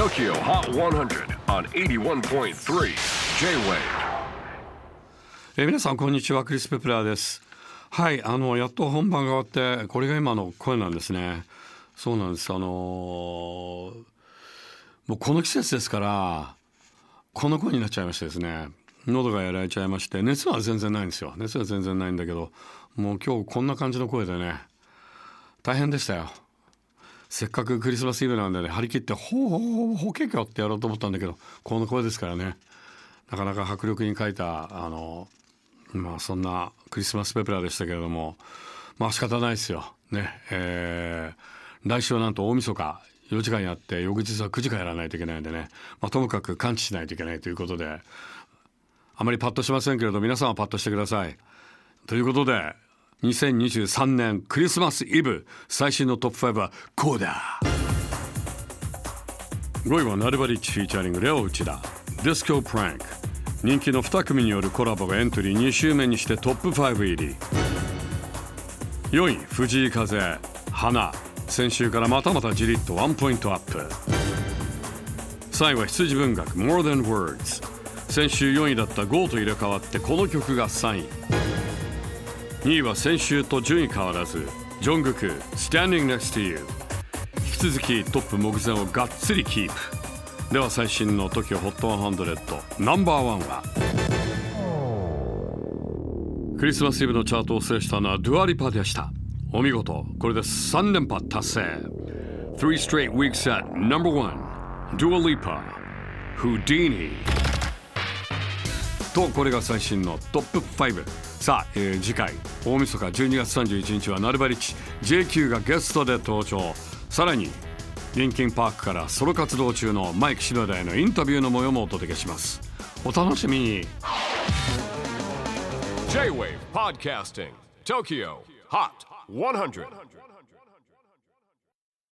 TOKYO HOT 100 on 81.3 J-WAVE. えー皆さんこんにちは。クリス・ペプラーです。はいあのやっと本番が終わってこれが今の声なんですね。そうなんです。あのーもうこの季節ですからこの声になっちゃいましてですね。喉がやられちゃいまして熱は全然ないんですよ。熱は全然ないんだけどもう今日こんな感じの声でね大変でしたよ。せっかくクリスマスイブなんでね張り切ってほうほうほうほうけきょってやろうと思ったんだけどこの声ですからね。なかなか迫力に書いたあのまあそんなクリスマスペプラーでしたけれどもまあ仕方ないですよ。ねえー来週はなんと大晦日4時間やって翌日は9時間やらないといけないんでね、まあ、ともかく完治しないといけないということであまりパッとしませんけれど皆さんはパッとしてください。ということで2023年クリスマスイブ。最新のトップ5はこうだ。5位は Nulbarich featuring レオ内田 DISCO PRANK。人気の2組によるコラボがエントリー。2週目にしてトップ5入り。4位藤井風。花。先週からまたまたじりっとワンポイントアップ。3位は羊文学。More Than Words 先週4位だった GO と入れ替わってこの曲が3位。2位は先週と順位変わらずジョングク Standing Next to You 引き続きトップ目前をがっつりキープ。では最新の TOKIOHOT100 ナンバーワンは？クリスマスイブのチャートを制したのはドゥアリパでした。お見事これで3連覇達成。3 straight weeks at number one Dua Lipa Houdini とこれが最新のトップ5さあ、えー次回大晦日12月31日はナルバリッチ JQ がゲストで登場。さらにリンキンパークからソロ活動中のマイク・シノダへのインタビューの模様もお届けします。お楽しみに。J-WAVE PODCASTING TOKYO HOT 100